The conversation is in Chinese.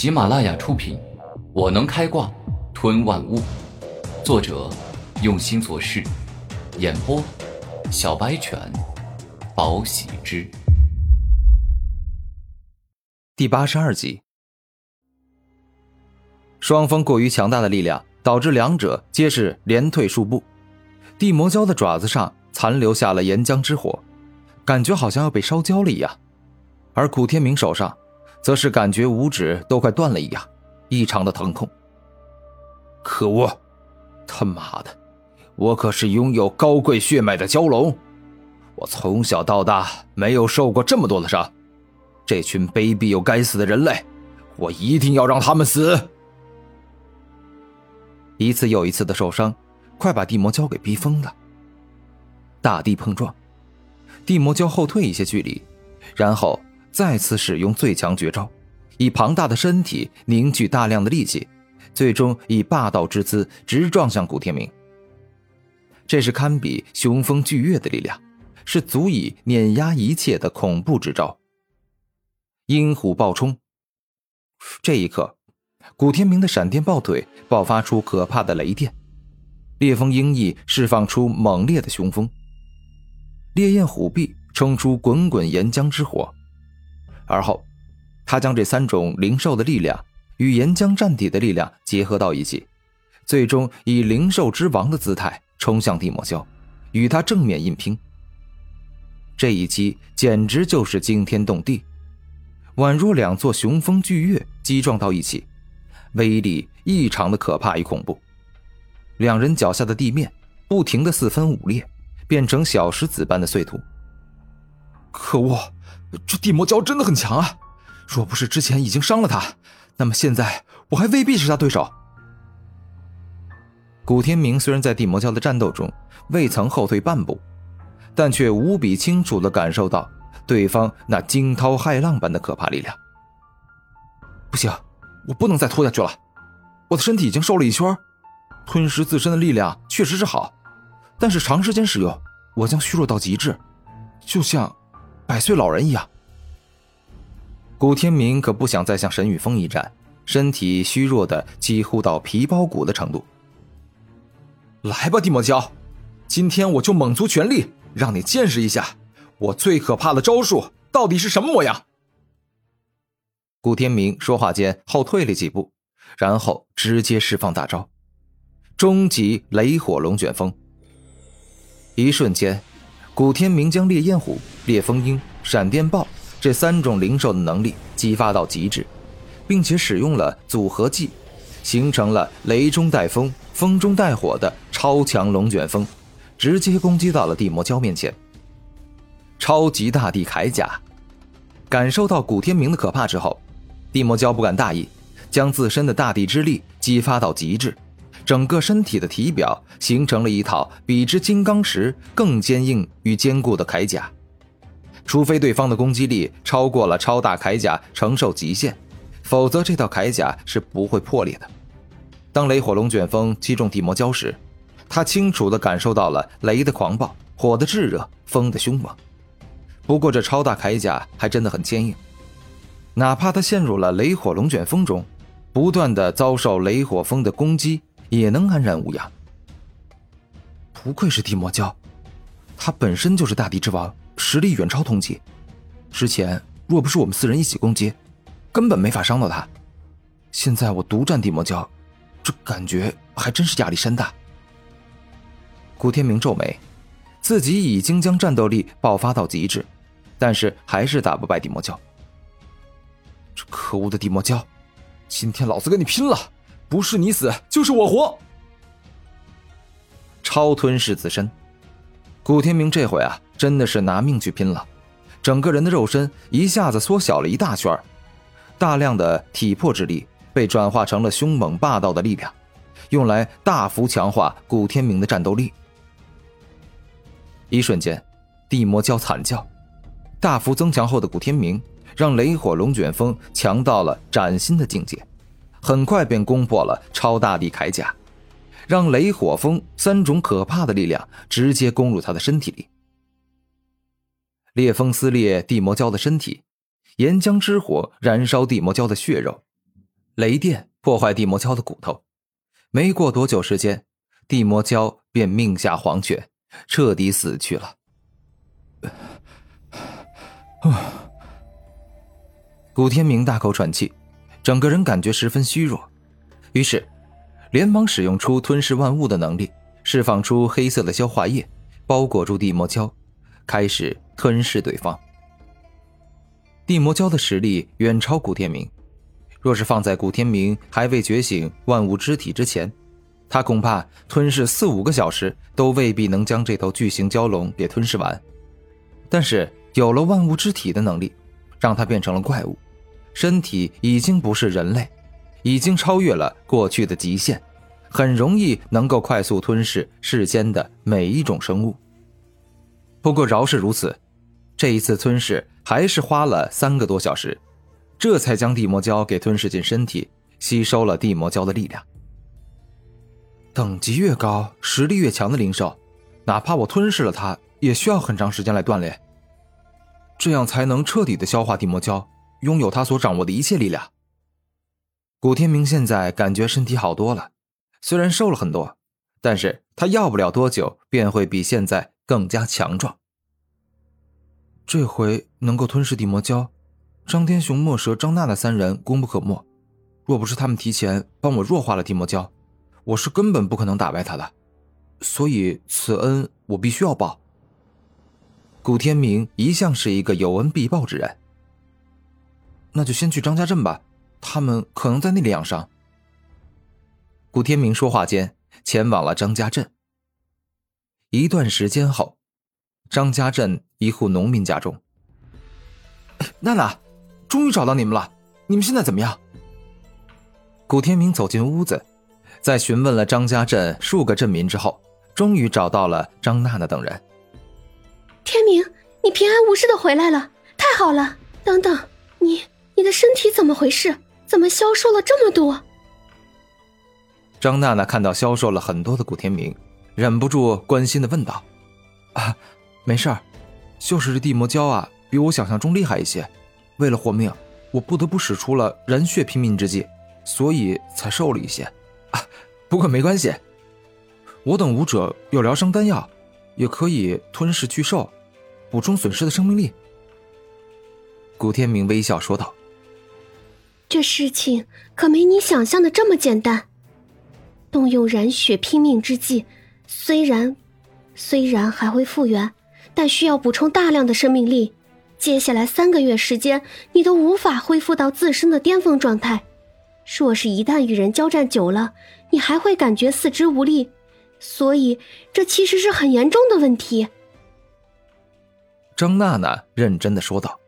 喜马拉雅出品，《我能开挂吞万物》，作者用心做事，演播小白犬，宝喜之，第八十二集。双方过于强大的力量，导致两者皆是连退数步。地魔蛟的爪子上残留下了岩浆之火，感觉好像要被烧焦了一样；而古天明手上，则是感觉五指都快断了一样，异常的疼痛。可恶！他妈的，我可是拥有高贵血脉的蛟龙，我从小到大没有受过这么多的伤。这群卑鄙又该死的人类，我一定要让他们死！一次又一次的受伤，快把地魔蛟给逼疯了。大地碰撞，地魔蛟后退一些距离，然后再次使用最强绝招，以庞大的身体凝聚大量的力气，最终以霸道之姿直撞向古天明。这是堪比雄风巨月的力量，是足以碾压一切的恐怖之招。鹰虎暴冲，这一刻。古天明的闪电爆腿爆发出可怕的雷电，烈风鹰翼释放出猛烈的雄风，烈焰虎臂冲出滚滚岩浆之火，而后，他将这三种灵兽的力量与岩浆战体的力量结合到一起，最终以灵兽之王的姿态冲向地魔蛟，与他正面硬拼。这一击简直就是惊天动地，宛若两座雄风巨岳击撞到一起。威力异常的可怕与恐怖，两人脚下的地面不停的四分五裂，变成小石子般的碎土。可恶，这地魔蛟真的很强啊！若不是之前已经伤了他，那么现在我还未必是他对手。古天明虽然在地魔蛟的战斗中未曾后退半步，但却无比清楚的感受到对方那惊涛骇浪般的可怕力量。不行。我不能再拖下去了，我的身体已经瘦了一圈，吞噬自身的力量确实是好，但是长时间使用，我将虚弱到极致，就像百岁老人一样。古天明可不想再像沈雨峰一战，身体虚弱的几乎到皮包骨的程度。来吧，地魔蛟，今天我就猛足全力，让你见识一下我最可怕的招数到底是什么模样。古天明说话间后退了几步，然后直接释放大招——终极雷火龙卷风。一瞬间，古天明将烈焰虎、烈风鹰、闪电豹这三种灵兽的能力激发到极致，并且使用了组合技，形成了雷中带风、风中带火的超强龙卷风，直接攻击到了地魔蛟面前。超级大地铠甲，感受到古天明的可怕之后。地魔蛟不敢大意，将自身的大地之力激发到极致，整个身体的体表形成了一套比之金刚石更坚硬与坚固的铠甲。除非对方的攻击力超过了超大铠甲承受极限，否则这套铠甲是不会破裂的。当雷火龙卷风击中地魔蛟时，他清楚地感受到了雷的狂暴、火的炙热、风的凶猛。不过这超大铠甲还真的很坚硬。哪怕他陷入了雷火龙卷风中，不断的遭受雷火风的攻击，也能安然无恙。不愧是地魔教，他本身就是大地之王，实力远超同级。之前若不是我们四人一起攻击，根本没法伤到他。现在我独占地魔教，这感觉还真是压力山大。古天明皱眉，自己已经将战斗力爆发到极致，但是还是打不败地魔教。这可恶的地魔教，今天老子跟你拼了！不是你死，就是我活！超吞噬自身，古天明这回啊，真的是拿命去拼了！整个人的肉身一下子缩小了一大圈，大量的体魄之力被转化成了凶猛霸道的力量，用来大幅强化古天明的战斗力。一瞬间，地魔蛟惨叫，大幅增强后的古天明。让雷火龙卷风强到了崭新的境界，很快便攻破了超大地铠甲，让雷火风三种可怕的力量直接攻入他的身体里。烈风撕裂地魔蛟的身体，岩浆之火燃烧地魔蛟的血肉，雷电破坏地魔蛟的骨头，没过多久时间，地魔蛟便命下黄泉，彻底死去了。啊！古天明大口喘气，整个人感觉十分虚弱，于是连忙使用出吞噬万物的能力，释放出黑色的消化液，包裹住地魔蛟，开始吞噬对方。地魔蛟的实力远超古天明，若是放在古天明还未觉醒万物之体之前，他恐怕吞噬四五个小时都未必能将这头巨型蛟龙给吞噬完。但是有了万物之体的能力，让他变成了怪物，身体已经不是人类，已经超越了过去的极限，很容易能够快速吞噬世间的每一种生物。不过饶是如此。这一次吞噬还是花了三个多小时，这才将地魔蛟给吞噬进身体，吸收了地魔蛟的力量。等级越高，实力越强的灵兽，哪怕我吞噬了它，也需要很长时间来锻炼，这样才能彻底的消化地魔蛟，拥有他所掌握的一切力量。古天明现在感觉身体好多了，虽然瘦了很多，但是他要不了多久便会比现在更加强壮。这回能够吞噬地魔蛟，张天雄、墨蛇、张娜娜三人功不可没。若不是他们提前帮我弱化了地魔蛟，我是根本不可能打败他的。所以此恩我必须要报。古天明一向是一个有恩必报之人。那就先去张家镇吧，他们可能在那里养伤。古天明说话间，前往了张家镇。一段时间后。张家镇一户农民家中，娜娜，终于找到你们了。你们现在怎么样？古天明走进屋子，在询问了张家镇数个镇民之后，终于找到了张娜娜等人。天明，你平安无事的回来了，太好了！等等，你你的身体怎么回事？怎么消瘦了这么多？张娜娜看到消瘦了很多的古天明，忍不住关心的问道：“啊？”没事儿，就是这地魔蛟啊，比我想象中厉害一些。为了活命，我不得不使出了燃血拼命之计，所以才瘦了一些。啊，不过没关系，我等武者有疗伤丹药，也可以吞噬巨兽，补充损失的生命力。古天明微笑说道：“这事情可没你想象的这么简单。动用燃血拼命之计，虽然虽然还会复原。”但需要补充大量的生命力，接下来三个月时间，你都无法恢复到自身的巅峰状态。若是一旦与人交战久了，你还会感觉四肢无力，所以这其实是很严重的问题。张娜娜认真的说道。